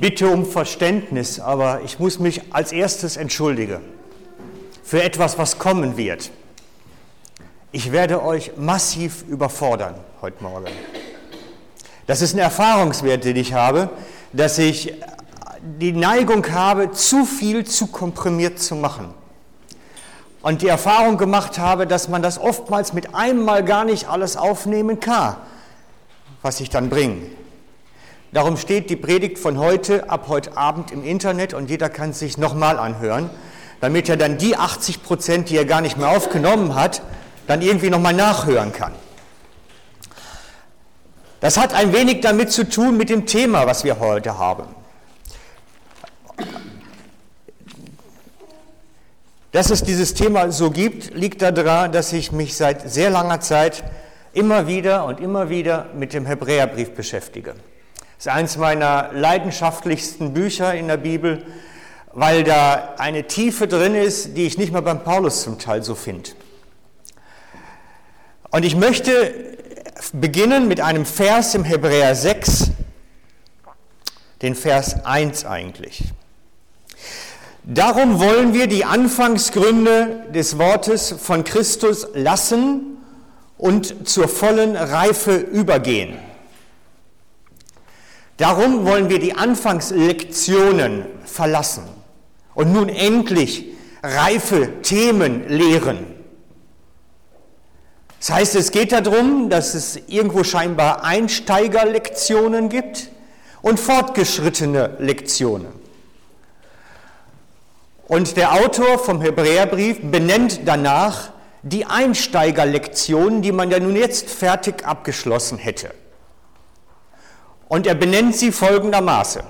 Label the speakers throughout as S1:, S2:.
S1: bitte um Verständnis, aber ich muss mich als erstes entschuldigen für etwas, was kommen wird. Ich werde euch massiv überfordern heute Morgen. Das ist ein Erfahrungswert, den ich habe, dass ich die Neigung habe, zu viel zu komprimiert zu machen. Und die Erfahrung gemacht habe, dass man das oftmals mit einmal gar nicht alles aufnehmen kann, was ich dann bringe. Darum steht die Predigt von heute ab heute Abend im Internet und jeder kann es sich nochmal anhören, damit er dann die 80 Prozent, die er gar nicht mehr aufgenommen hat, dann irgendwie nochmal nachhören kann. Das hat ein wenig damit zu tun mit dem Thema, was wir heute haben. Dass es dieses Thema so gibt, liegt daran, dass ich mich seit sehr langer Zeit immer wieder und immer wieder mit dem Hebräerbrief beschäftige. Das ist eines meiner leidenschaftlichsten Bücher in der Bibel, weil da eine Tiefe drin ist, die ich nicht mal beim Paulus zum Teil so finde. Und ich möchte beginnen mit einem Vers im Hebräer 6, den Vers 1 eigentlich. Darum wollen wir die Anfangsgründe des Wortes von Christus lassen und zur vollen Reife übergehen. Darum wollen wir die Anfangslektionen verlassen und nun endlich reife Themen lehren. Das heißt, es geht darum, dass es irgendwo scheinbar Einsteigerlektionen gibt und fortgeschrittene Lektionen. Und der Autor vom Hebräerbrief benennt danach die Einsteigerlektionen, die man ja nun jetzt fertig abgeschlossen hätte. Und er benennt sie folgendermaßen.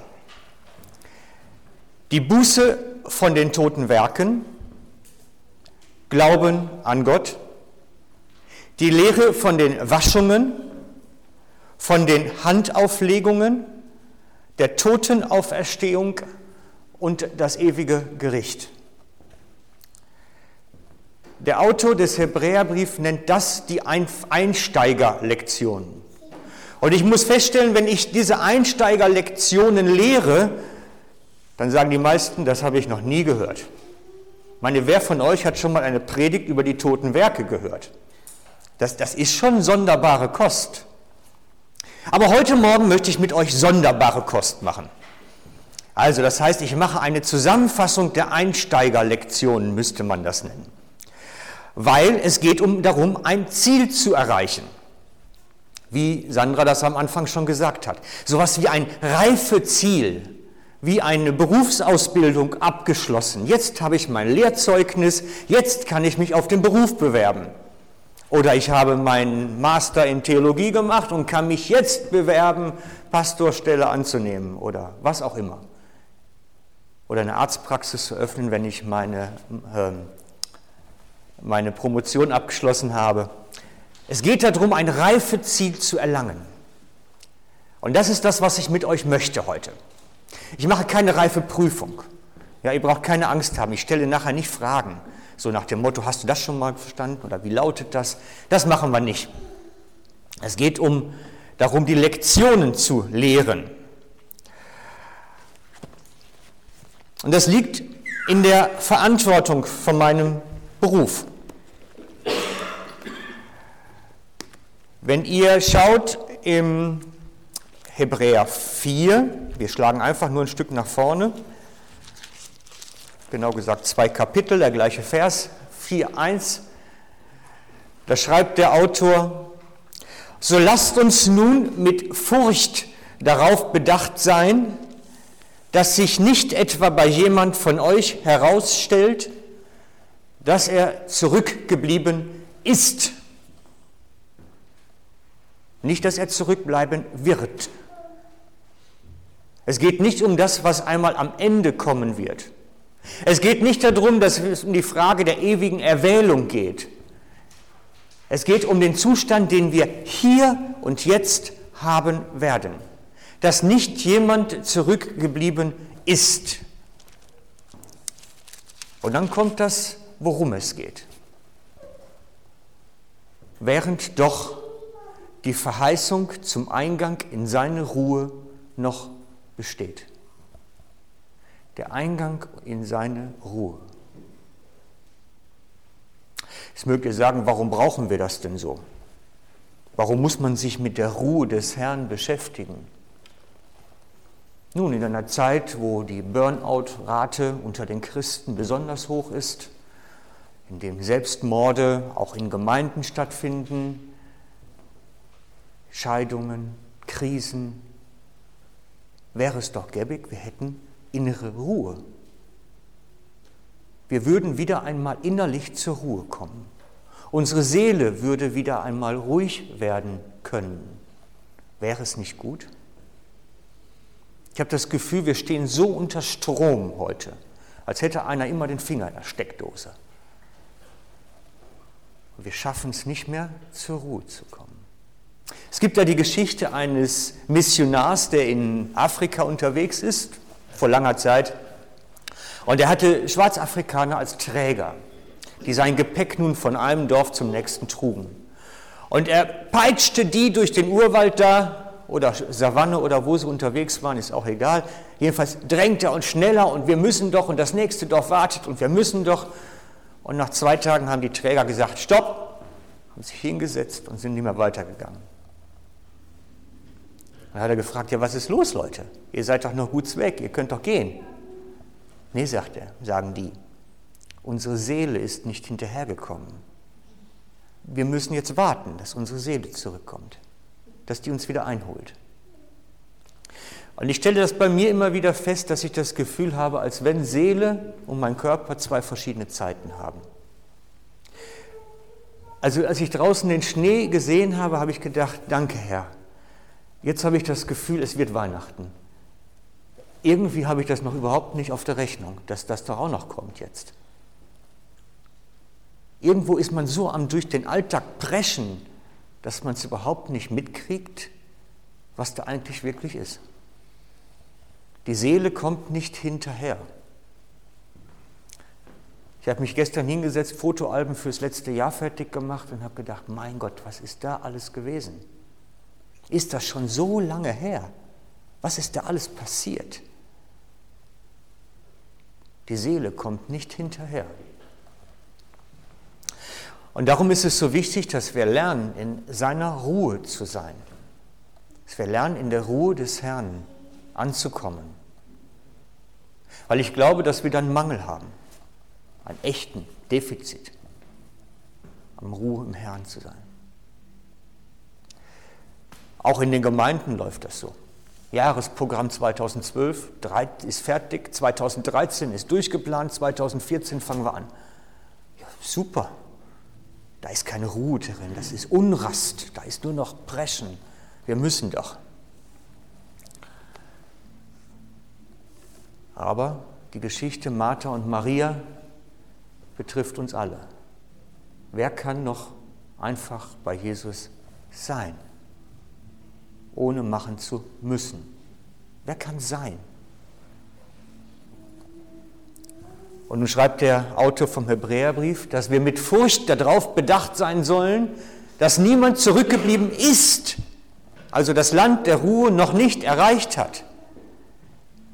S1: Die Buße von den toten Werken, Glauben an Gott, die Lehre von den Waschungen, von den Handauflegungen, der Totenauferstehung und das ewige Gericht. Der Autor des Hebräerbriefs nennt das die Einsteigerlektionen. Und ich muss feststellen, wenn ich diese Einsteigerlektionen lehre, dann sagen die meisten, das habe ich noch nie gehört. Meine, wer von euch hat schon mal eine Predigt über die toten Werke gehört? Das, das ist schon sonderbare Kost. Aber heute Morgen möchte ich mit euch sonderbare Kost machen. Also das heißt, ich mache eine Zusammenfassung der Einsteigerlektionen, müsste man das nennen. Weil es geht um darum, ein Ziel zu erreichen wie Sandra das am Anfang schon gesagt hat. Sowas wie ein Reifeziel, wie eine Berufsausbildung abgeschlossen. Jetzt habe ich mein Lehrzeugnis, jetzt kann ich mich auf den Beruf bewerben. Oder ich habe meinen Master in Theologie gemacht und kann mich jetzt bewerben, Pastorstelle anzunehmen oder was auch immer. Oder eine Arztpraxis zu öffnen, wenn ich meine, äh, meine Promotion abgeschlossen habe. Es geht darum, ein Reifeziel zu erlangen. Und das ist das, was ich mit euch möchte heute. Ich mache keine reife Prüfung. Ja, ihr braucht keine Angst haben. Ich stelle nachher nicht Fragen. So nach dem Motto, hast du das schon mal verstanden oder wie lautet das? Das machen wir nicht. Es geht um darum, die Lektionen zu lehren. Und das liegt in der Verantwortung von meinem Beruf. Wenn ihr schaut im Hebräer 4, wir schlagen einfach nur ein Stück nach vorne, genau gesagt zwei Kapitel, der gleiche Vers, 4.1, da schreibt der Autor, so lasst uns nun mit Furcht darauf bedacht sein, dass sich nicht etwa bei jemand von euch herausstellt, dass er zurückgeblieben ist nicht, dass er zurückbleiben wird. Es geht nicht um das, was einmal am Ende kommen wird. Es geht nicht darum, dass es um die Frage der ewigen Erwählung geht. Es geht um den Zustand, den wir hier und jetzt haben werden. Dass nicht jemand zurückgeblieben ist. Und dann kommt das, worum es geht. Während doch die Verheißung zum Eingang in seine Ruhe noch besteht. der Eingang in seine Ruhe. Jetzt mögt ihr sagen, warum brauchen wir das denn so? Warum muss man sich mit der Ruhe des Herrn beschäftigen? Nun, in einer Zeit, wo die Burnout-Rate unter den Christen besonders hoch ist, in dem Selbstmorde auch in Gemeinden stattfinden, Scheidungen, Krisen, wäre es doch gäbig, wir hätten innere Ruhe. Wir würden wieder einmal innerlich zur Ruhe kommen. Unsere Seele würde wieder einmal ruhig werden können. Wäre es nicht gut? Ich habe das Gefühl, wir stehen so unter Strom heute, als hätte einer immer den Finger in der Steckdose. Und wir schaffen es nicht mehr, zur Ruhe zu kommen. Es gibt ja die Geschichte eines Missionars, der in Afrika unterwegs ist, vor langer Zeit. Und er hatte Schwarzafrikaner als Träger, die sein Gepäck nun von einem Dorf zum nächsten trugen. Und er peitschte die durch den Urwald da oder Savanne oder wo sie unterwegs waren, ist auch egal. Jedenfalls drängt er uns schneller und wir müssen doch und das nächste Dorf wartet und wir müssen doch. Und nach zwei Tagen haben die Träger gesagt, stopp, haben sich hingesetzt und sind nicht mehr weitergegangen. Dann hat er gefragt, ja, was ist los, Leute? Ihr seid doch noch gut weg, ihr könnt doch gehen. Nee, sagt er, sagen die. Unsere Seele ist nicht hinterhergekommen. Wir müssen jetzt warten, dass unsere Seele zurückkommt, dass die uns wieder einholt. Und ich stelle das bei mir immer wieder fest, dass ich das Gefühl habe, als wenn Seele und mein Körper zwei verschiedene Zeiten haben. Also als ich draußen den Schnee gesehen habe, habe ich gedacht, danke Herr, Jetzt habe ich das Gefühl, es wird Weihnachten. Irgendwie habe ich das noch überhaupt nicht auf der Rechnung, dass das doch auch noch kommt jetzt. Irgendwo ist man so am durch den Alltag preschen, dass man es überhaupt nicht mitkriegt, was da eigentlich wirklich ist. Die Seele kommt nicht hinterher. Ich habe mich gestern hingesetzt, Fotoalben fürs letzte Jahr fertig gemacht und habe gedacht, mein Gott, was ist da alles gewesen? Ist das schon so lange her? Was ist da alles passiert? Die Seele kommt nicht hinterher. Und darum ist es so wichtig, dass wir lernen, in seiner Ruhe zu sein. Dass wir lernen, in der Ruhe des Herrn anzukommen. Weil ich glaube, dass wir dann Mangel haben, einen echten Defizit, am Ruhe im Herrn zu sein. Auch in den Gemeinden läuft das so. Jahresprogramm 2012 ist fertig, 2013 ist durchgeplant, 2014 fangen wir an. Ja, super. Da ist keine Ruhe drin, das ist Unrast, da ist nur noch Preschen. Wir müssen doch. Aber die Geschichte Martha und Maria betrifft uns alle. Wer kann noch einfach bei Jesus sein? Ohne machen zu müssen. Wer kann sein? Und nun schreibt der Autor vom Hebräerbrief, dass wir mit Furcht darauf bedacht sein sollen, dass niemand zurückgeblieben ist, also das Land der Ruhe noch nicht erreicht hat.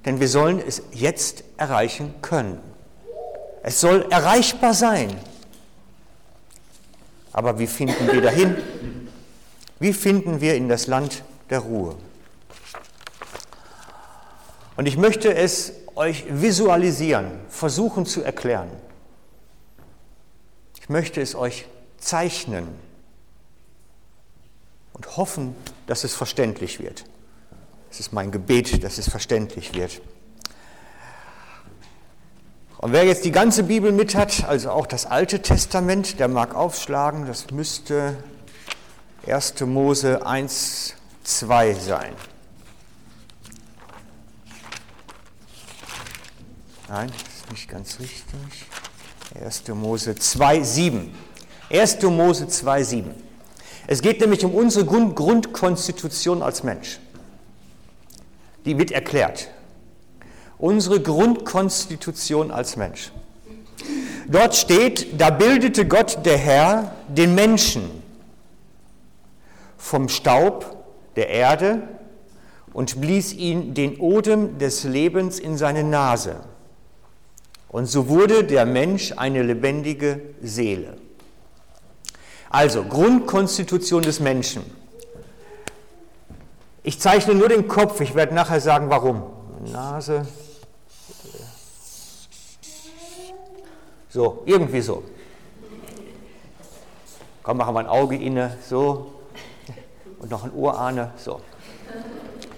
S1: Denn wir sollen es jetzt erreichen können. Es soll erreichbar sein. Aber wie finden wir dahin? Wie finden wir in das Land der Ruhe. Und ich möchte es euch visualisieren, versuchen zu erklären. Ich möchte es euch zeichnen und hoffen, dass es verständlich wird. Es ist mein Gebet, dass es verständlich wird. Und wer jetzt die ganze Bibel mit hat, also auch das Alte Testament, der mag aufschlagen, das müsste 1. Mose 1, 2 sein. Nein, das ist nicht ganz richtig. 1. Mose 2, 7. 1. Mose 2, 7. Es geht nämlich um unsere Grundkonstitution als Mensch. Die wird erklärt. Unsere Grundkonstitution als Mensch. Dort steht, da bildete Gott der Herr den Menschen vom Staub der Erde und blies ihn den Odem des Lebens in seine Nase. Und so wurde der Mensch eine lebendige Seele. Also Grundkonstitution des Menschen. Ich zeichne nur den Kopf, ich werde nachher sagen, warum. Nase. So, irgendwie so. Komm, machen wir ein Auge inne, so. Und noch ein Ohrahne, so.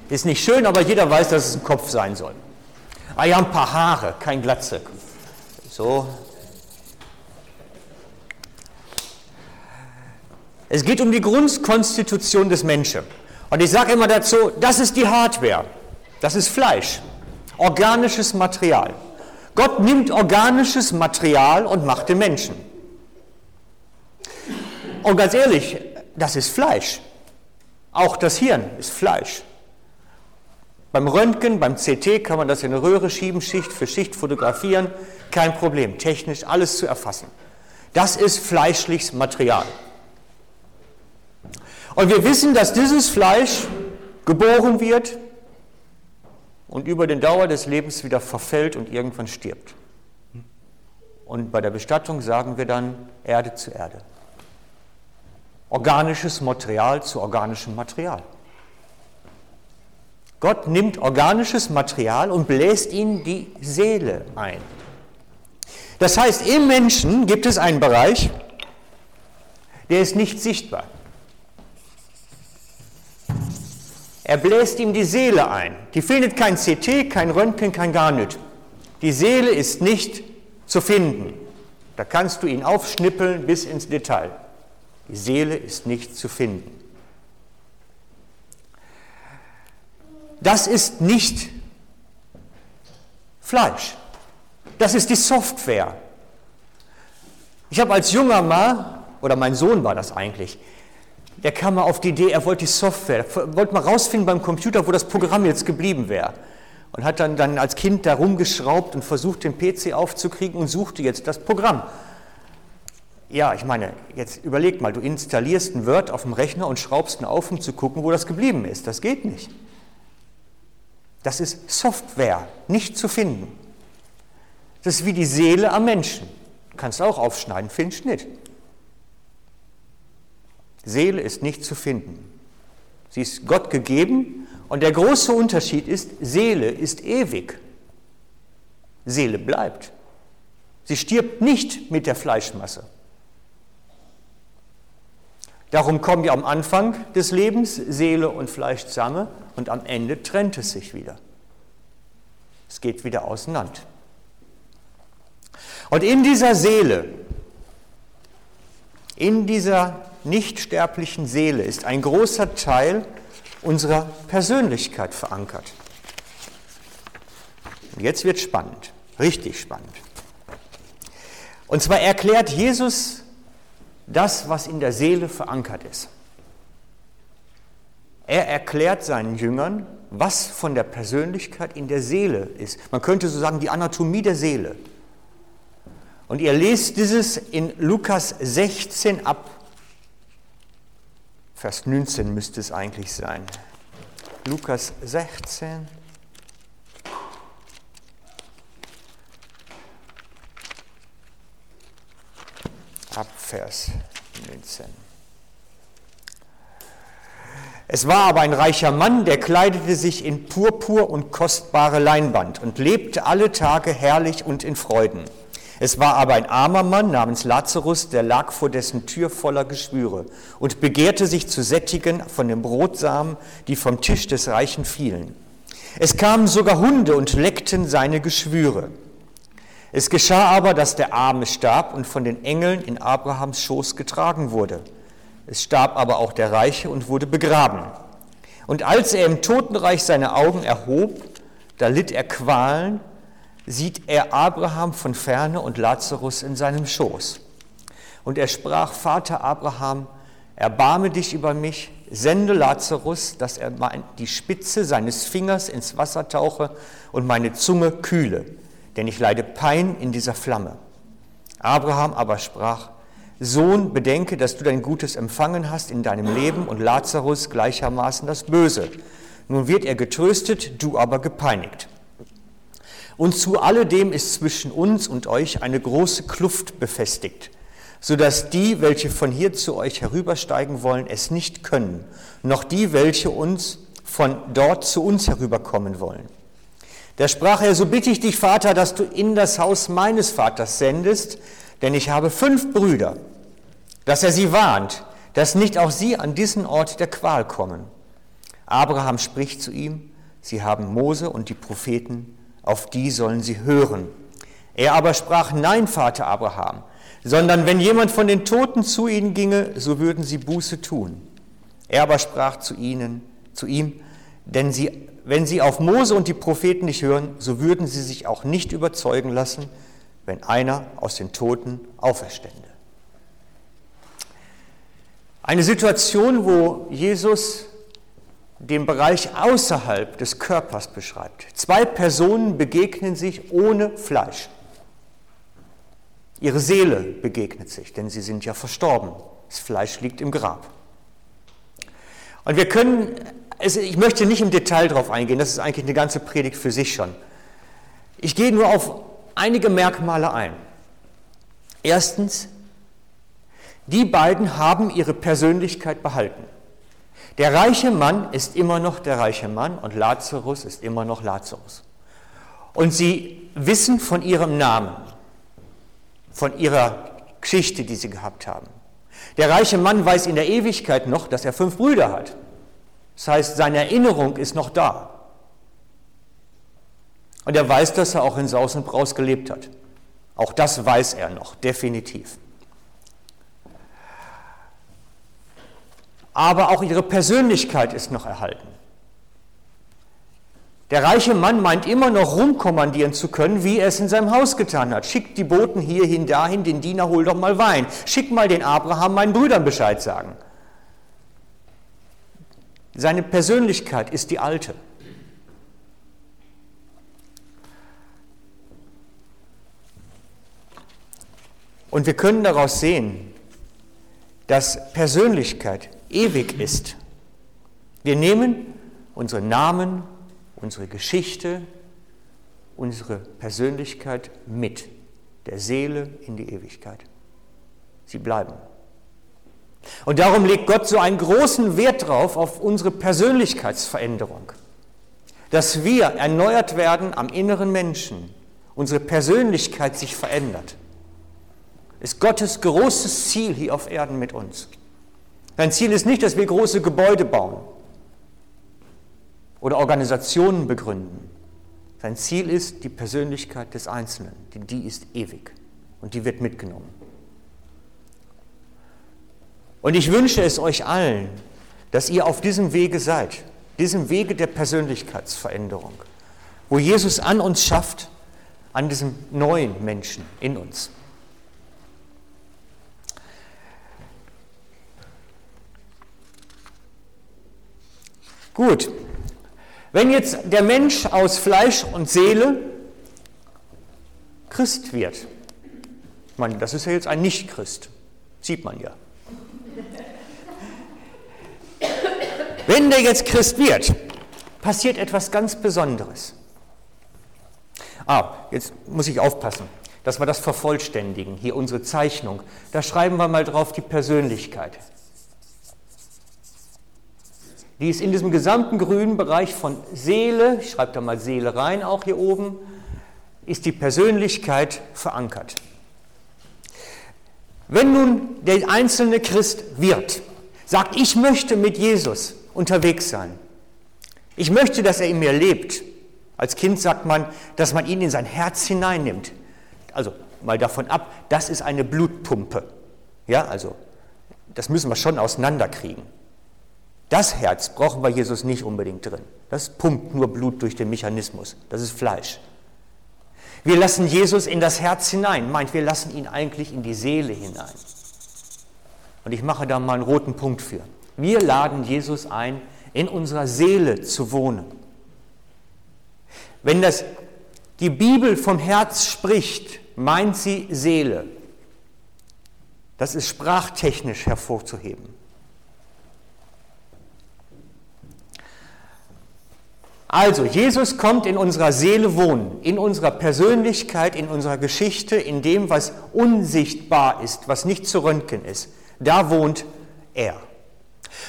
S1: Ist nicht schön, aber jeder weiß, dass es ein Kopf sein soll. Ah ja, ein paar Haare, kein Glatze. So. Es geht um die Grundkonstitution des Menschen. Und ich sage immer dazu, das ist die Hardware. Das ist Fleisch, organisches Material. Gott nimmt organisches Material und macht den Menschen. Und ganz ehrlich, das ist Fleisch. Auch das Hirn ist Fleisch. Beim Röntgen, beim CT kann man das in eine Röhre schieben, Schicht für Schicht fotografieren, kein Problem, technisch alles zu erfassen. Das ist fleischliches Material. Und wir wissen, dass dieses Fleisch geboren wird und über den Dauer des Lebens wieder verfällt und irgendwann stirbt. Und bei der Bestattung sagen wir dann Erde zu Erde. Organisches Material zu organischem Material. Gott nimmt organisches Material und bläst ihm die Seele ein. Das heißt, im Menschen gibt es einen Bereich, der ist nicht sichtbar. Er bläst ihm die Seele ein. Die findet kein CT, kein Röntgen, kein gar nichts. Die Seele ist nicht zu finden. Da kannst du ihn aufschnippeln bis ins Detail. Die Seele ist nicht zu finden. Das ist nicht Fleisch. Das ist die Software. Ich habe als junger Mann, oder mein Sohn war das eigentlich, der kam mal auf die Idee, er wollte die Software, wollte mal rausfinden beim Computer, wo das Programm jetzt geblieben wäre. Und hat dann, dann als Kind da rumgeschraubt und versucht, den PC aufzukriegen und suchte jetzt das Programm. Ja, ich meine, jetzt überleg mal, du installierst ein Word auf dem Rechner und schraubst ihn auf, um zu gucken, wo das geblieben ist. Das geht nicht. Das ist Software, nicht zu finden. Das ist wie die Seele am Menschen. Kannst du auch aufschneiden, findest nicht. Seele ist nicht zu finden. Sie ist Gott gegeben und der große Unterschied ist, Seele ist ewig. Seele bleibt. Sie stirbt nicht mit der Fleischmasse. Darum kommen ja am Anfang des Lebens Seele und Fleisch zusammen und am Ende trennt es sich wieder. Es geht wieder auseinander. Und in dieser Seele, in dieser nicht sterblichen Seele ist ein großer Teil unserer Persönlichkeit verankert. Und jetzt wird spannend, richtig spannend. Und zwar erklärt Jesus das, was in der Seele verankert ist. Er erklärt seinen Jüngern, was von der Persönlichkeit in der Seele ist. Man könnte so sagen, die Anatomie der Seele. Und ihr lest dieses in Lukas 16 ab, Vers 19 müsste es eigentlich sein. Lukas 16. Ab Vers 19. Es war aber ein reicher Mann, der kleidete sich in Purpur und kostbare Leinwand und lebte alle Tage herrlich und in Freuden. Es war aber ein armer Mann namens Lazarus, der lag vor dessen Tür voller Geschwüre und begehrte sich zu sättigen von den Brotsamen, die vom Tisch des Reichen fielen. Es kamen sogar Hunde und leckten seine Geschwüre. Es geschah aber, dass der Arme starb und von den Engeln in Abrahams Schoß getragen wurde. Es starb aber auch der Reiche und wurde begraben. Und als er im Totenreich seine Augen erhob, da litt er Qualen sieht er Abraham von ferne und Lazarus in seinem Schoß. Und er sprach, Vater Abraham, erbarme dich über mich, sende Lazarus, dass er die Spitze seines Fingers ins Wasser tauche und meine Zunge kühle, denn ich leide Pein in dieser Flamme. Abraham aber sprach, Sohn, bedenke, dass du dein Gutes empfangen hast in deinem Leben und Lazarus gleichermaßen das Böse. Nun wird er getröstet, du aber gepeinigt. Und zu alledem ist zwischen uns und euch eine große Kluft befestigt, so dass die, welche von hier zu euch herübersteigen wollen, es nicht können, noch die, welche uns von dort zu uns herüberkommen wollen. Da sprach er, so bitte ich dich, Vater, dass du in das Haus meines Vaters sendest, denn ich habe fünf Brüder, dass er sie warnt, dass nicht auch sie an diesen Ort der Qual kommen. Abraham spricht zu ihm, sie haben Mose und die Propheten, auf die sollen sie hören. Er aber sprach, nein, Vater Abraham, sondern wenn jemand von den Toten zu ihnen ginge, so würden sie Buße tun. Er aber sprach zu ihnen, zu ihm, denn sie, wenn sie auf Mose und die Propheten nicht hören, so würden sie sich auch nicht überzeugen lassen, wenn einer aus den Toten auferstände. Eine Situation, wo Jesus den Bereich außerhalb des Körpers beschreibt. Zwei Personen begegnen sich ohne Fleisch. Ihre Seele begegnet sich, denn sie sind ja verstorben. Das Fleisch liegt im Grab. Und wir können, also ich möchte nicht im Detail darauf eingehen, das ist eigentlich eine ganze Predigt für sich schon. Ich gehe nur auf einige Merkmale ein. Erstens, die beiden haben ihre Persönlichkeit behalten. Der reiche Mann ist immer noch der reiche Mann und Lazarus ist immer noch Lazarus. Und sie wissen von ihrem Namen, von ihrer Geschichte, die sie gehabt haben. Der reiche Mann weiß in der Ewigkeit noch, dass er fünf Brüder hat. Das heißt, seine Erinnerung ist noch da. Und er weiß, dass er auch in Saus und Braus gelebt hat. Auch das weiß er noch, definitiv. aber auch ihre Persönlichkeit ist noch erhalten. Der reiche Mann meint immer noch rumkommandieren zu können, wie er es in seinem Haus getan hat. Schickt die Boten hierhin, dahin, den Diener, hol doch mal Wein. Schick mal den Abraham meinen Brüdern Bescheid sagen. Seine Persönlichkeit ist die alte. Und wir können daraus sehen, dass Persönlichkeit ewig ist. Wir nehmen unsere Namen, unsere Geschichte, unsere Persönlichkeit mit der Seele in die Ewigkeit. Sie bleiben. Und darum legt Gott so einen großen Wert drauf auf unsere Persönlichkeitsveränderung, dass wir erneuert werden am inneren Menschen, unsere Persönlichkeit sich verändert. Ist Gottes großes Ziel hier auf Erden mit uns. Sein Ziel ist nicht, dass wir große Gebäude bauen oder Organisationen begründen. Sein Ziel ist die Persönlichkeit des Einzelnen, die, die ist ewig und die wird mitgenommen. Und ich wünsche es euch allen, dass ihr auf diesem Wege seid, diesem Wege der Persönlichkeitsveränderung, wo Jesus an uns schafft, an diesem neuen Menschen in uns. Gut, wenn jetzt der Mensch aus Fleisch und Seele Christ wird, ich meine, das ist ja jetzt ein Nicht-Christ, sieht man ja. Wenn der jetzt Christ wird, passiert etwas ganz Besonderes. Ah, jetzt muss ich aufpassen, dass wir das vervollständigen, hier unsere Zeichnung. Da schreiben wir mal drauf die Persönlichkeit die ist in diesem gesamten grünen Bereich von Seele, ich schreibe da mal Seele rein, auch hier oben, ist die Persönlichkeit verankert. Wenn nun der einzelne Christ wird, sagt, ich möchte mit Jesus unterwegs sein. Ich möchte, dass er in mir lebt. Als Kind sagt man, dass man ihn in sein Herz hineinnimmt. Also mal davon ab, das ist eine Blutpumpe. Ja, also das müssen wir schon auseinanderkriegen. Das Herz brauchen wir Jesus nicht unbedingt drin. Das pumpt nur Blut durch den Mechanismus. Das ist Fleisch. Wir lassen Jesus in das Herz hinein, meint, wir lassen ihn eigentlich in die Seele hinein. Und ich mache da mal einen roten Punkt für. Wir laden Jesus ein, in unserer Seele zu wohnen. Wenn das, die Bibel vom Herz spricht, meint sie Seele. Das ist sprachtechnisch hervorzuheben. Also, Jesus kommt in unserer Seele wohnen, in unserer Persönlichkeit, in unserer Geschichte, in dem, was unsichtbar ist, was nicht zu röntgen ist. Da wohnt er.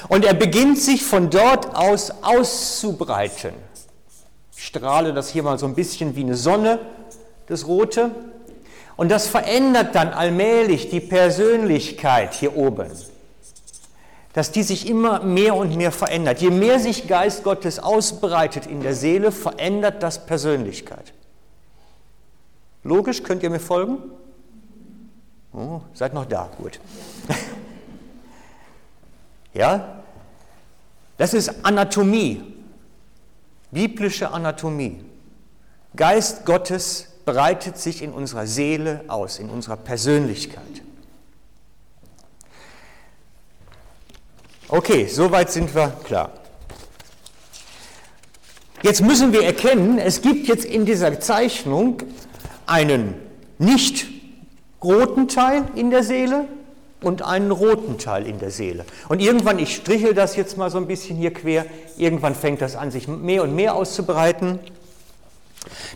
S1: Und er beginnt sich von dort aus auszubreiten. Ich strahle das hier mal so ein bisschen wie eine Sonne, das Rote. Und das verändert dann allmählich die Persönlichkeit hier oben dass die sich immer mehr und mehr verändert. Je mehr sich Geist Gottes ausbreitet in der Seele, verändert das Persönlichkeit. Logisch, könnt ihr mir folgen? Oh, seid noch da, gut. ja, das ist Anatomie, biblische Anatomie. Geist Gottes breitet sich in unserer Seele aus, in unserer Persönlichkeit. Okay, soweit sind wir klar. Jetzt müssen wir erkennen, es gibt jetzt in dieser Zeichnung einen nicht roten Teil in der Seele und einen roten Teil in der Seele. Und irgendwann, ich strichel das jetzt mal so ein bisschen hier quer, irgendwann fängt das an, sich mehr und mehr auszubreiten.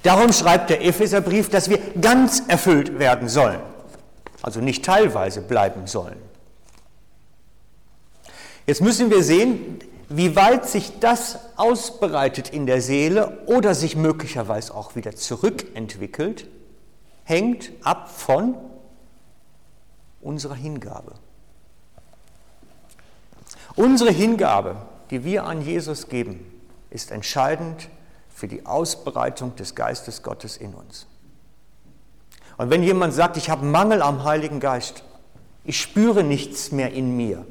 S1: Darum schreibt der Epheserbrief, dass wir ganz erfüllt werden sollen, also nicht teilweise bleiben sollen. Jetzt müssen wir sehen, wie weit sich das ausbreitet in der Seele oder sich möglicherweise auch wieder zurückentwickelt, hängt ab von unserer Hingabe. Unsere Hingabe, die wir an Jesus geben, ist entscheidend für die Ausbreitung des Geistes Gottes in uns. Und wenn jemand sagt, ich habe Mangel am Heiligen Geist, ich spüre nichts mehr in mir,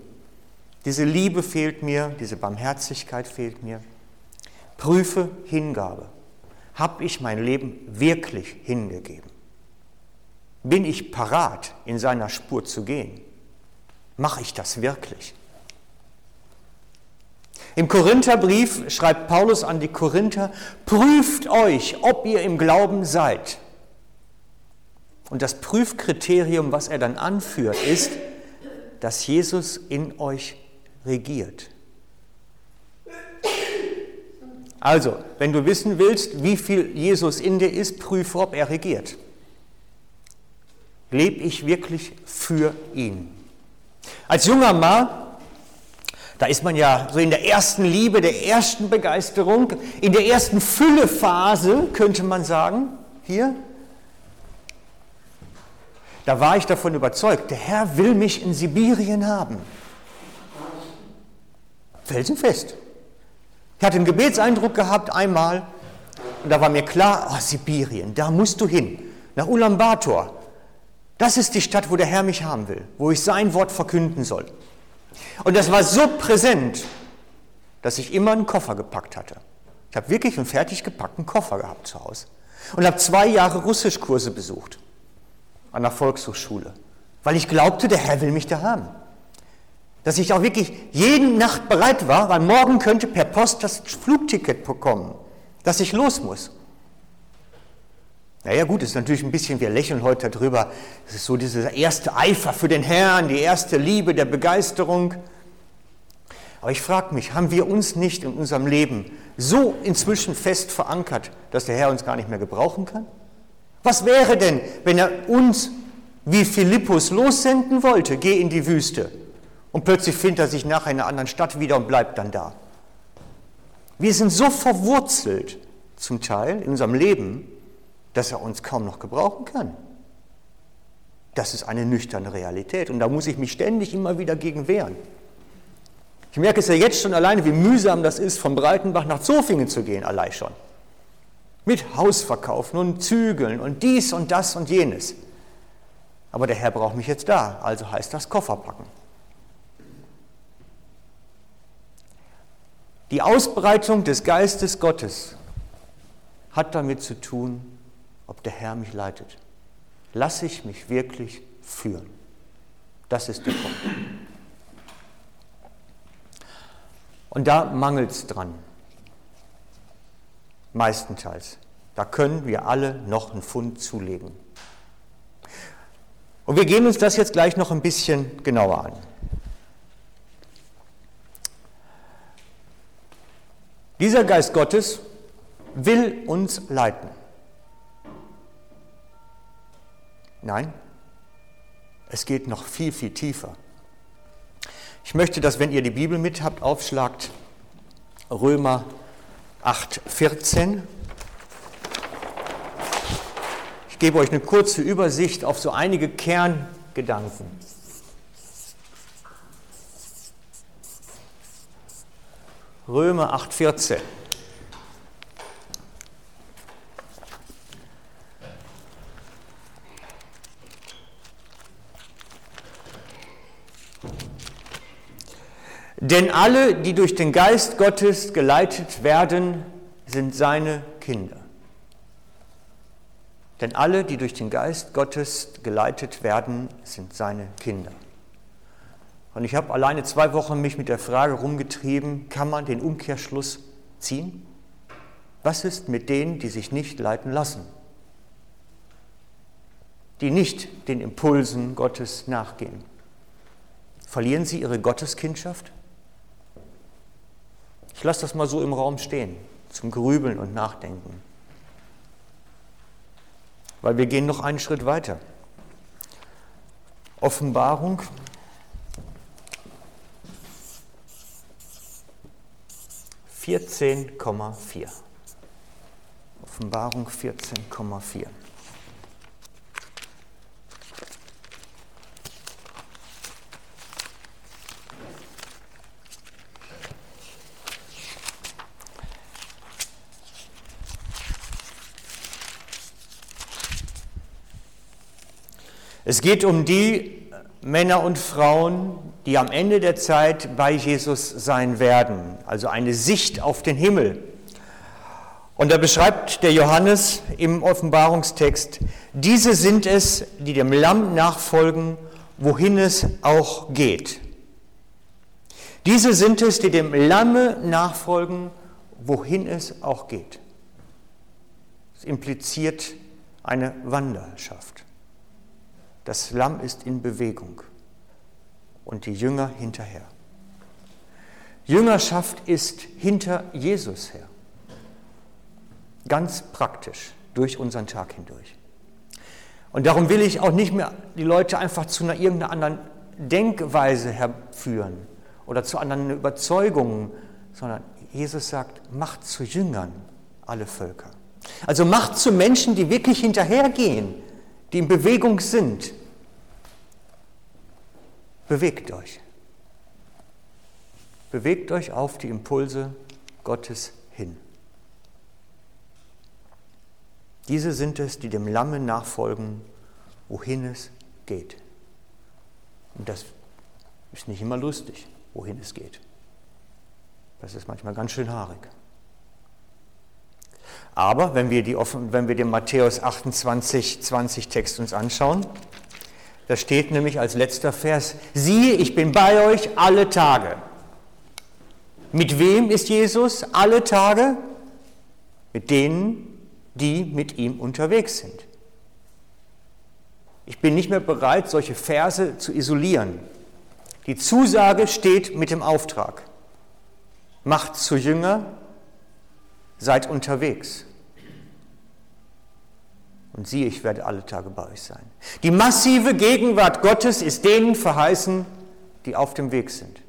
S1: diese Liebe fehlt mir, diese Barmherzigkeit fehlt mir. Prüfe Hingabe. Habe ich mein Leben wirklich hingegeben? Bin ich parat, in seiner Spur zu gehen? Mache ich das wirklich? Im Korintherbrief schreibt Paulus an die Korinther, prüft euch, ob ihr im Glauben seid. Und das Prüfkriterium, was er dann anführt, ist, dass Jesus in euch regiert. Also, wenn du wissen willst, wie viel Jesus in dir ist, prüfe, ob er regiert. Lebe ich wirklich für ihn? Als junger Mann, da ist man ja so in der ersten Liebe, der ersten Begeisterung, in der ersten Füllephase, könnte man sagen, hier. Da war ich davon überzeugt, der Herr will mich in Sibirien haben felsenfest. Ich hatte einen Gebetseindruck gehabt einmal und da war mir klar, oh, Sibirien, da musst du hin, nach Ulaanbaatar. Das ist die Stadt, wo der Herr mich haben will, wo ich sein Wort verkünden soll. Und das war so präsent, dass ich immer einen Koffer gepackt hatte. Ich habe wirklich einen fertig gepackten Koffer gehabt zu Hause und habe zwei Jahre Russischkurse besucht an der Volkshochschule, weil ich glaubte, der Herr will mich da haben. Dass ich auch wirklich jede Nacht bereit war, weil morgen könnte per Post das Flugticket bekommen, dass ich los muss. Naja gut, ist natürlich ein bisschen, wir lächeln heute darüber, es ist so dieser erste Eifer für den Herrn, die erste Liebe der Begeisterung. Aber ich frage mich, haben wir uns nicht in unserem Leben so inzwischen fest verankert, dass der Herr uns gar nicht mehr gebrauchen kann? Was wäre denn, wenn er uns wie Philippus lossenden wollte, geh in die Wüste? Und plötzlich findet er sich nachher in einer anderen Stadt wieder und bleibt dann da. Wir sind so verwurzelt zum Teil in unserem Leben, dass er uns kaum noch gebrauchen kann. Das ist eine nüchterne Realität und da muss ich mich ständig immer wieder gegen wehren. Ich merke es ja jetzt schon alleine, wie mühsam das ist, von Breitenbach nach Zofingen zu gehen, allein schon. Mit Hausverkaufen und Zügeln und dies und das und jenes. Aber der Herr braucht mich jetzt da, also heißt das Koffer packen. Die Ausbreitung des Geistes Gottes hat damit zu tun, ob der Herr mich leitet. Lasse ich mich wirklich führen? Das ist der Punkt. Und da mangelt es dran. Meistenteils. Da können wir alle noch einen Pfund zulegen. Und wir gehen uns das jetzt gleich noch ein bisschen genauer an. Dieser Geist Gottes will uns leiten. Nein, es geht noch viel, viel tiefer. Ich möchte, dass, wenn ihr die Bibel mit habt, aufschlagt Römer 8, 14. Ich gebe euch eine kurze Übersicht auf so einige Kerngedanken. Römer 8, 14. Denn alle, die durch den Geist Gottes geleitet werden, sind seine Kinder. Denn alle, die durch den Geist Gottes geleitet werden, sind seine Kinder. Und ich habe alleine zwei Wochen mich mit der Frage rumgetrieben, kann man den Umkehrschluss ziehen? Was ist mit denen, die sich nicht leiten lassen? Die nicht den Impulsen Gottes nachgehen? Verlieren sie ihre Gotteskindschaft? Ich lasse das mal so im Raum stehen, zum Grübeln und Nachdenken. Weil wir gehen noch einen Schritt weiter. Offenbarung. Vierzehn Komma vier. Offenbarung 14,4. Es geht um die Männer und Frauen, die am Ende der Zeit bei Jesus sein werden, also eine Sicht auf den Himmel. Und da beschreibt der Johannes im Offenbarungstext, diese sind es, die dem Lamm nachfolgen, wohin es auch geht. Diese sind es, die dem Lamme nachfolgen, wohin es auch geht. Das impliziert eine Wanderschaft. Das Lamm ist in Bewegung und die Jünger hinterher. Jüngerschaft ist hinter Jesus her. Ganz praktisch durch unseren Tag hindurch. Und darum will ich auch nicht mehr die Leute einfach zu einer irgendeiner anderen Denkweise herführen oder zu anderen Überzeugungen, sondern Jesus sagt, macht zu Jüngern alle Völker. Also macht zu Menschen, die wirklich hinterhergehen, die in Bewegung sind. Bewegt euch. Bewegt euch auf die Impulse Gottes hin. Diese sind es, die dem Lamme nachfolgen, wohin es geht. Und das ist nicht immer lustig, wohin es geht. Das ist manchmal ganz schön haarig. Aber wenn wir, die, wenn wir den Matthäus 28, 20 Text uns anschauen, da steht nämlich als letzter Vers, siehe, ich bin bei euch alle Tage. Mit wem ist Jesus alle Tage? Mit denen, die mit ihm unterwegs sind. Ich bin nicht mehr bereit, solche Verse zu isolieren. Die Zusage steht mit dem Auftrag. Macht zu Jünger, seid unterwegs. Und siehe, ich werde alle Tage bei euch sein. Die massive Gegenwart Gottes ist denen verheißen, die auf dem Weg sind.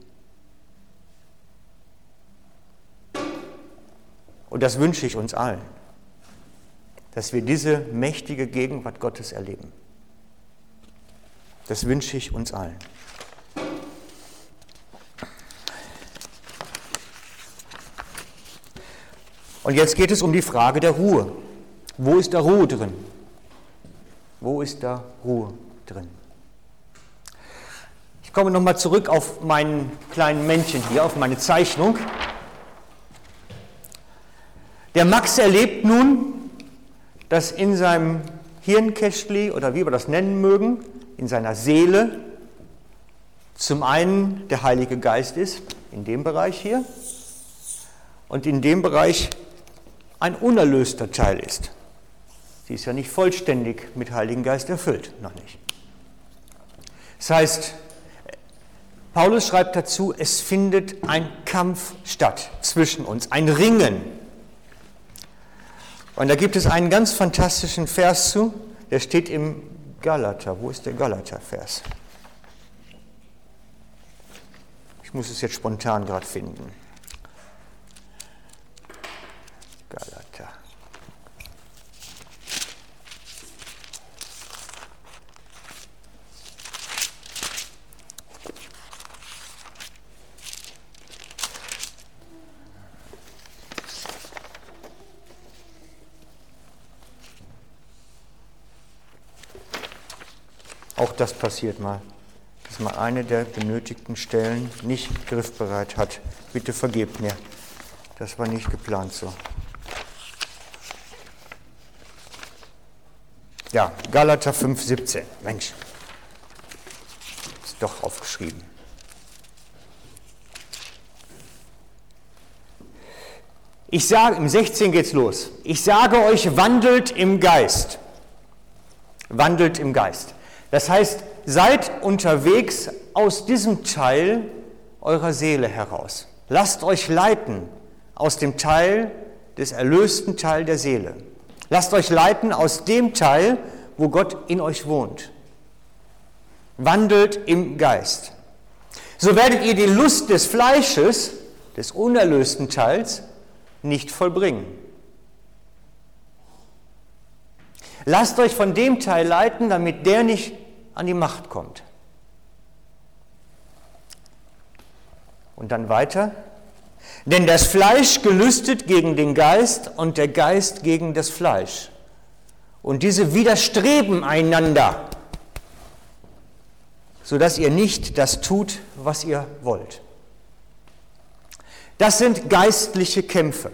S1: Und das wünsche ich uns allen, dass wir diese mächtige Gegenwart Gottes erleben. Das wünsche ich uns allen. Und jetzt geht es um die Frage der Ruhe. Wo ist da Ruhe drin? Wo ist da Ruhe drin? Ich komme nochmal zurück auf meinen kleinen Männchen hier, auf meine Zeichnung. Der Max erlebt nun, dass in seinem Hirnkästli oder wie wir das nennen mögen, in seiner Seele zum einen der Heilige Geist ist, in dem Bereich hier, und in dem Bereich ein unerlöster Teil ist. Sie ist ja nicht vollständig mit Heiligen Geist erfüllt, noch nicht. Das heißt, Paulus schreibt dazu, es findet ein Kampf statt zwischen uns, ein Ringen. Und da gibt es einen ganz fantastischen Vers zu, der steht im Galater. Wo ist der Galater-Vers? Ich muss es jetzt spontan gerade finden. Galater. Auch das passiert mal, dass man eine der benötigten Stellen nicht griffbereit hat. Bitte vergebt mir. Das war nicht geplant so. Ja, Galater 5,17. Mensch, ist doch aufgeschrieben. Ich sage, im 16 geht's los. Ich sage euch, wandelt im Geist. Wandelt im Geist. Das heißt, seid unterwegs aus diesem Teil eurer Seele heraus. Lasst euch leiten aus dem Teil des erlösten Teil der Seele. Lasst euch leiten aus dem Teil, wo Gott in euch wohnt. Wandelt im Geist. So werdet ihr die Lust des Fleisches, des unerlösten Teils, nicht vollbringen. Lasst euch von dem Teil leiten, damit der nicht an die Macht kommt. Und dann weiter. Denn das Fleisch gelüstet gegen den Geist und der Geist gegen das Fleisch. Und diese widerstreben einander, sodass ihr nicht das tut, was ihr wollt. Das sind geistliche Kämpfe.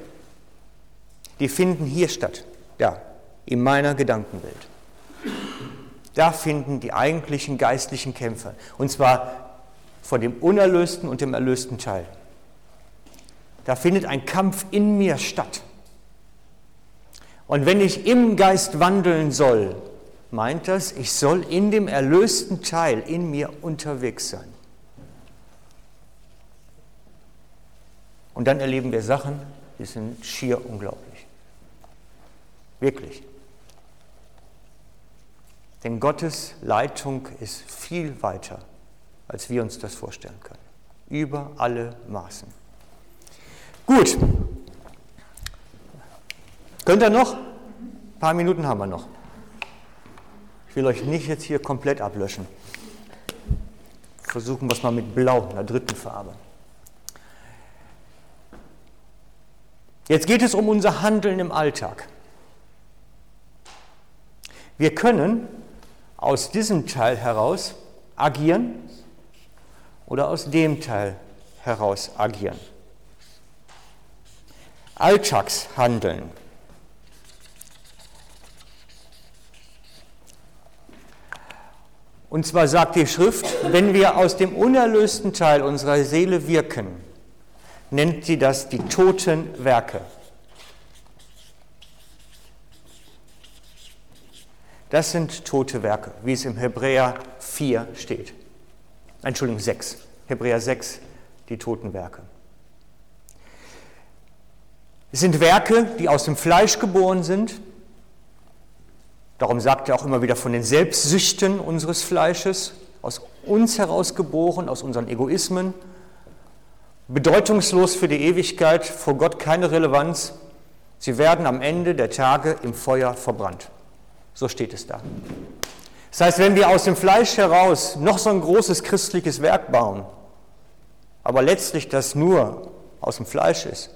S1: Die finden hier statt, ja, in meiner Gedankenwelt. Da finden die eigentlichen geistlichen Kämpfe. Und zwar von dem unerlösten und dem erlösten Teil. Da findet ein Kampf in mir statt. Und wenn ich im Geist wandeln soll, meint das, ich soll in dem erlösten Teil in mir unterwegs sein. Und dann erleben wir Sachen, die sind schier unglaublich. Wirklich. Denn Gottes Leitung ist viel weiter, als wir uns das vorstellen können. Über alle Maßen. Gut. Könnt ihr noch? Ein paar Minuten haben wir noch. Ich will euch nicht jetzt hier komplett ablöschen. Versuchen wir es mal mit Blau, einer dritten Farbe. Jetzt geht es um unser Handeln im Alltag. Wir können aus diesem Teil heraus agieren oder aus dem Teil heraus agieren. Alltagshandeln. Und zwar sagt die Schrift, wenn wir aus dem unerlösten Teil unserer Seele wirken, nennt sie das die toten Werke. Das sind tote Werke, wie es im Hebräer 4 steht. Entschuldigung, 6. Hebräer 6, die toten Werke. Es sind Werke, die aus dem Fleisch geboren sind. Darum sagt er auch immer wieder von den Selbstsüchten unseres Fleisches, aus uns heraus geboren, aus unseren Egoismen. Bedeutungslos für die Ewigkeit, vor Gott keine Relevanz. Sie werden am Ende der Tage im Feuer verbrannt. So steht es da. Das heißt, wenn wir aus dem Fleisch heraus noch so ein großes christliches Werk bauen, aber letztlich das nur aus dem Fleisch ist,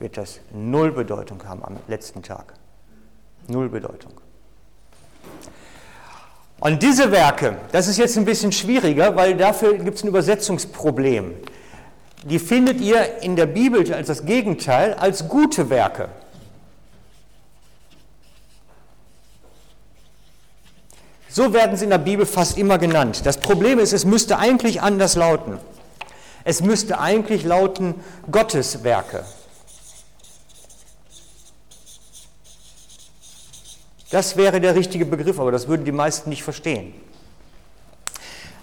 S1: wird das null Bedeutung haben am letzten Tag. Null Bedeutung. Und diese Werke, das ist jetzt ein bisschen schwieriger, weil dafür gibt es ein Übersetzungsproblem. Die findet ihr in der Bibel als das Gegenteil, als gute Werke. So werden sie in der Bibel fast immer genannt. Das Problem ist, es müsste eigentlich anders lauten. Es müsste eigentlich lauten Gottes Werke. Das wäre der richtige Begriff, aber das würden die meisten nicht verstehen.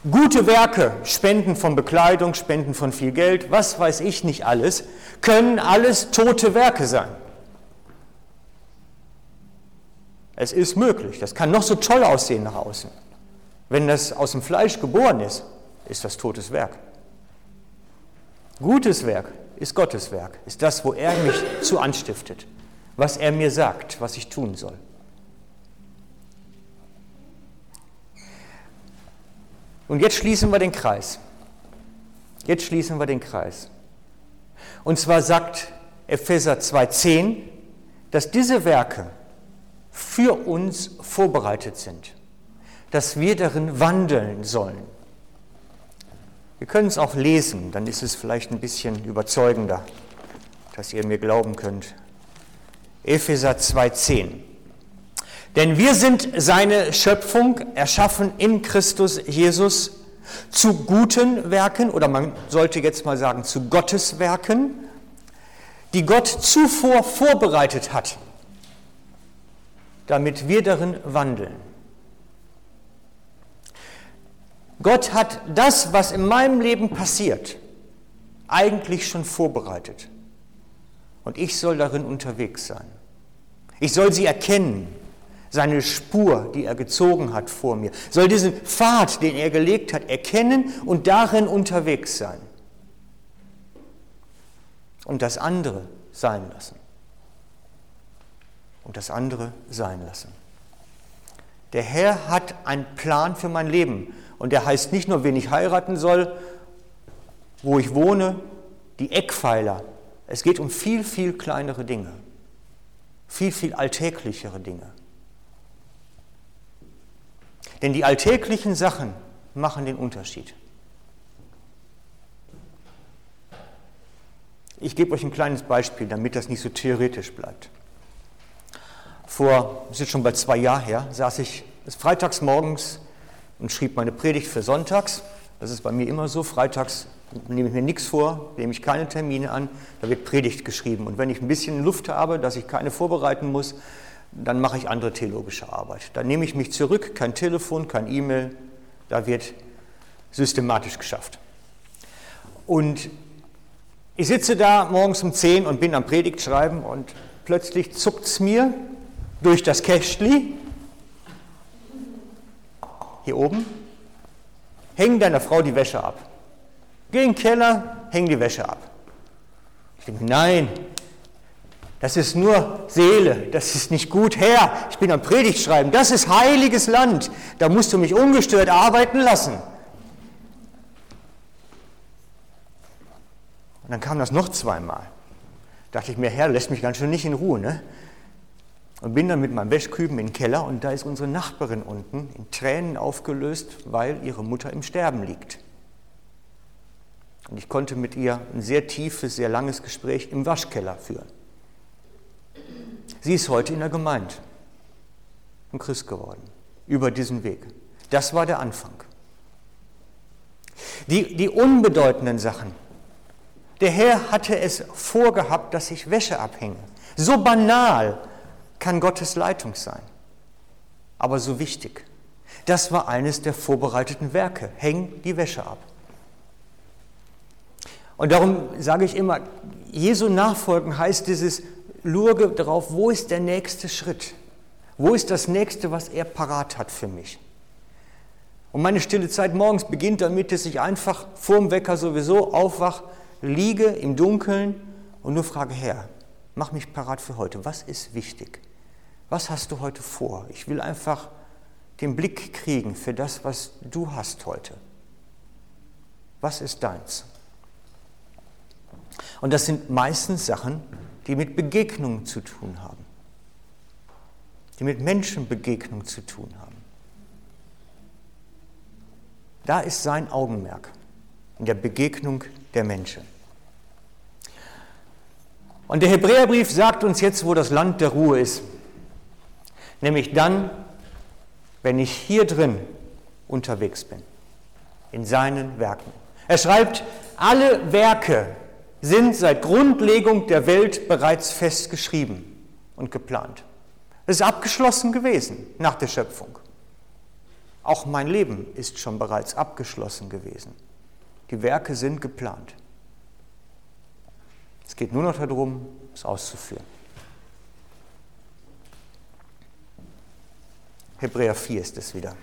S1: Gute Werke, Spenden von Bekleidung, Spenden von viel Geld, was weiß ich nicht alles, können alles tote Werke sein. Es ist möglich. Das kann noch so toll aussehen nach außen. Wenn das aus dem Fleisch geboren ist, ist das totes Werk. Gutes Werk ist Gottes Werk, ist das, wo er mich zu anstiftet, was er mir sagt, was ich tun soll. Und jetzt schließen wir den Kreis. Jetzt schließen wir den Kreis. Und zwar sagt Epheser 2.10, dass diese Werke für uns vorbereitet sind, dass wir darin wandeln sollen. Wir können es auch lesen, dann ist es vielleicht ein bisschen überzeugender, dass ihr mir glauben könnt. Epheser 2.10. Denn wir sind seine Schöpfung, erschaffen in Christus Jesus zu guten Werken, oder man sollte jetzt mal sagen zu Gottes Werken, die Gott zuvor vorbereitet hat, damit wir darin wandeln. Gott hat das, was in meinem Leben passiert, eigentlich schon vorbereitet. Und ich soll darin unterwegs sein. Ich soll sie erkennen, seine Spur, die er gezogen hat vor mir, soll diesen Pfad, den er gelegt hat, erkennen und darin unterwegs sein. Und das andere sein lassen. Und das andere sein lassen. Der Herr hat einen Plan für mein Leben. Und der heißt nicht nur, wen ich heiraten soll, wo ich wohne, die Eckpfeiler. Es geht um viel, viel kleinere Dinge. Viel, viel alltäglichere Dinge. Denn die alltäglichen Sachen machen den Unterschied. Ich gebe euch ein kleines Beispiel, damit das nicht so theoretisch bleibt. Vor, das ist schon bei zwei Jahren her, saß ich freitags morgens und schrieb meine Predigt für sonntags. Das ist bei mir immer so. Freitags nehme ich mir nichts vor, nehme ich keine Termine an, da wird Predigt geschrieben. Und wenn ich ein bisschen Luft habe, dass ich keine vorbereiten muss, dann mache ich andere theologische Arbeit. Dann nehme ich mich zurück, kein Telefon, kein E-Mail, da wird systematisch geschafft. Und ich sitze da morgens um 10 und bin am Predigt schreiben und plötzlich zuckt es mir durch das Kästli, hier oben, häng deiner Frau die Wäsche ab. Geh in den Keller, häng die Wäsche ab. Ich denke, nein, das ist nur Seele, das ist nicht gut. Herr, ich bin am Predigt schreiben, das ist heiliges Land, da musst du mich ungestört arbeiten lassen. Und dann kam das noch zweimal. Dachte ich mir, Herr, lässt mich ganz schön nicht in Ruhe. Ne? Und bin dann mit meinem Wäschküben in den Keller und da ist unsere Nachbarin unten in Tränen aufgelöst, weil ihre Mutter im Sterben liegt. Und ich konnte mit ihr ein sehr tiefes, sehr langes Gespräch im Waschkeller führen. Sie ist heute in der Gemeinde ein Christ geworden, über diesen Weg. Das war der Anfang. Die, die unbedeutenden Sachen. Der Herr hatte es vorgehabt, dass ich Wäsche abhänge. So banal kann Gottes Leitung sein, aber so wichtig. Das war eines der vorbereiteten Werke. Häng die Wäsche ab. Und darum sage ich immer, Jesu Nachfolgen heißt dieses lurge darauf, wo ist der nächste Schritt? Wo ist das nächste, was er parat hat für mich? Und meine stille Zeit morgens beginnt damit, dass ich einfach vorm Wecker sowieso aufwach, liege im Dunkeln und nur frage, Herr, mach mich parat für heute. Was ist wichtig? Was hast du heute vor? Ich will einfach den Blick kriegen für das, was du hast heute. Was ist deins? Und das sind meistens Sachen, die mit Begegnungen zu tun haben, die mit Menschenbegegnung zu tun haben. Da ist sein Augenmerk in der Begegnung der Menschen. Und der Hebräerbrief sagt uns jetzt, wo das Land der Ruhe ist, nämlich dann, wenn ich hier drin unterwegs bin, in seinen Werken. Er schreibt, alle Werke sind seit Grundlegung der Welt bereits festgeschrieben und geplant. Es ist abgeschlossen gewesen nach der Schöpfung. Auch mein Leben ist schon bereits abgeschlossen gewesen. Die Werke sind geplant. Es geht nur noch darum, es auszuführen. Hebräer 4 ist es wieder.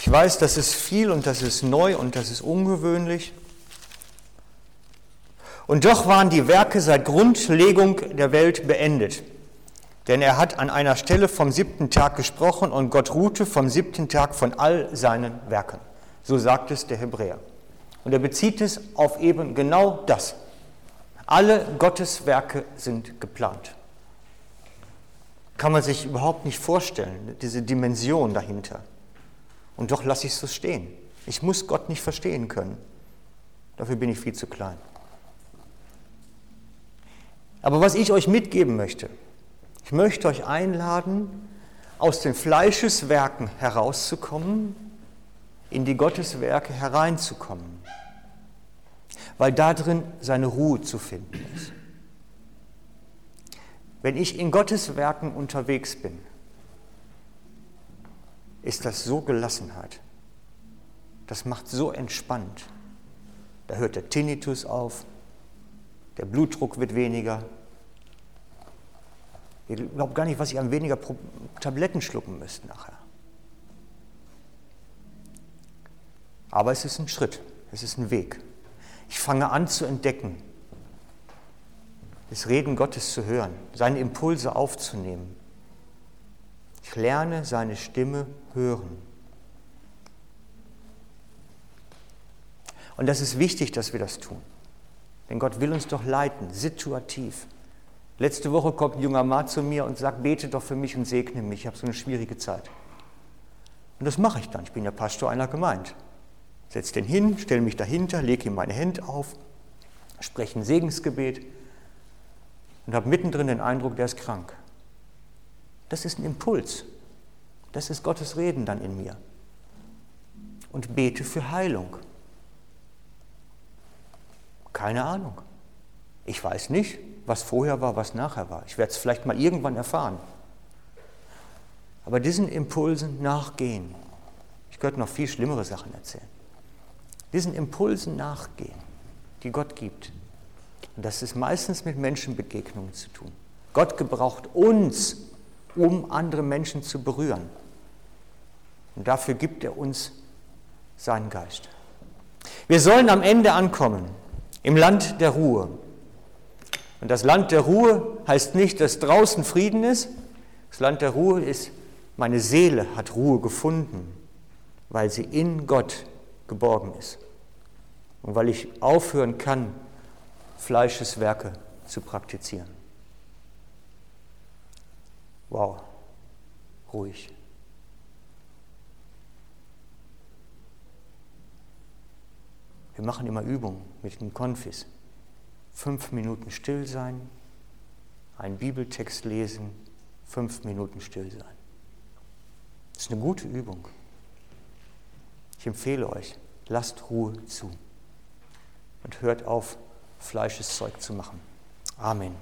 S1: Ich weiß, das ist viel und das ist neu und das ist ungewöhnlich. Und doch waren die Werke seit Grundlegung der Welt beendet. Denn er hat an einer Stelle vom siebten Tag gesprochen und Gott ruhte vom siebten Tag von all seinen Werken. So sagt es der Hebräer. Und er bezieht es auf eben genau das. Alle Gottes Werke sind geplant. Kann man sich überhaupt nicht vorstellen, diese Dimension dahinter. Und doch lasse ich es so stehen. Ich muss Gott nicht verstehen können. Dafür bin ich viel zu klein. Aber was ich euch mitgeben möchte, ich möchte euch einladen, aus den Fleischeswerken herauszukommen, in die Gotteswerke hereinzukommen, weil darin seine Ruhe zu finden ist. Wenn ich in Gottes Werken unterwegs bin, ist das so Gelassenheit. Das macht so entspannt. Da hört der Tinnitus auf, der Blutdruck wird weniger. Ihr glaubt gar nicht, was ihr an weniger Tabletten schlucken müsst nachher. Aber es ist ein Schritt, es ist ein Weg. Ich fange an zu entdecken, das Reden Gottes zu hören, seine Impulse aufzunehmen. Ich lerne seine Stimme hören. Und das ist wichtig, dass wir das tun. Denn Gott will uns doch leiten, situativ. Letzte Woche kommt ein junger Mann zu mir und sagt, bete doch für mich und segne mich, ich habe so eine schwierige Zeit. Und das mache ich dann, ich bin ja Pastor einer Gemeinde. Setz den hin, stelle mich dahinter, lege ihm meine Hände auf, spreche ein Segensgebet und habe mittendrin den Eindruck, der ist krank. Das ist ein Impuls. Das ist Gottes Reden dann in mir. Und bete für Heilung. Keine Ahnung. Ich weiß nicht, was vorher war, was nachher war. Ich werde es vielleicht mal irgendwann erfahren. Aber diesen Impulsen nachgehen. Ich könnte noch viel schlimmere Sachen erzählen. Diesen Impulsen nachgehen, die Gott gibt. Und das ist meistens mit Menschenbegegnungen zu tun. Gott gebraucht uns, um andere Menschen zu berühren. Und dafür gibt er uns seinen Geist. Wir sollen am Ende ankommen im Land der Ruhe. Und das Land der Ruhe heißt nicht, dass draußen Frieden ist. Das Land der Ruhe ist, meine Seele hat Ruhe gefunden, weil sie in Gott geborgen ist. Und weil ich aufhören kann, Fleischeswerke zu praktizieren. Wow, ruhig. Wir machen immer Übungen mit dem Konfis. Fünf Minuten still sein, einen Bibeltext lesen, fünf Minuten still sein. Das ist eine gute Übung. Ich empfehle euch, lasst Ruhe zu und hört auf, Fleischeszeug zu machen. Amen.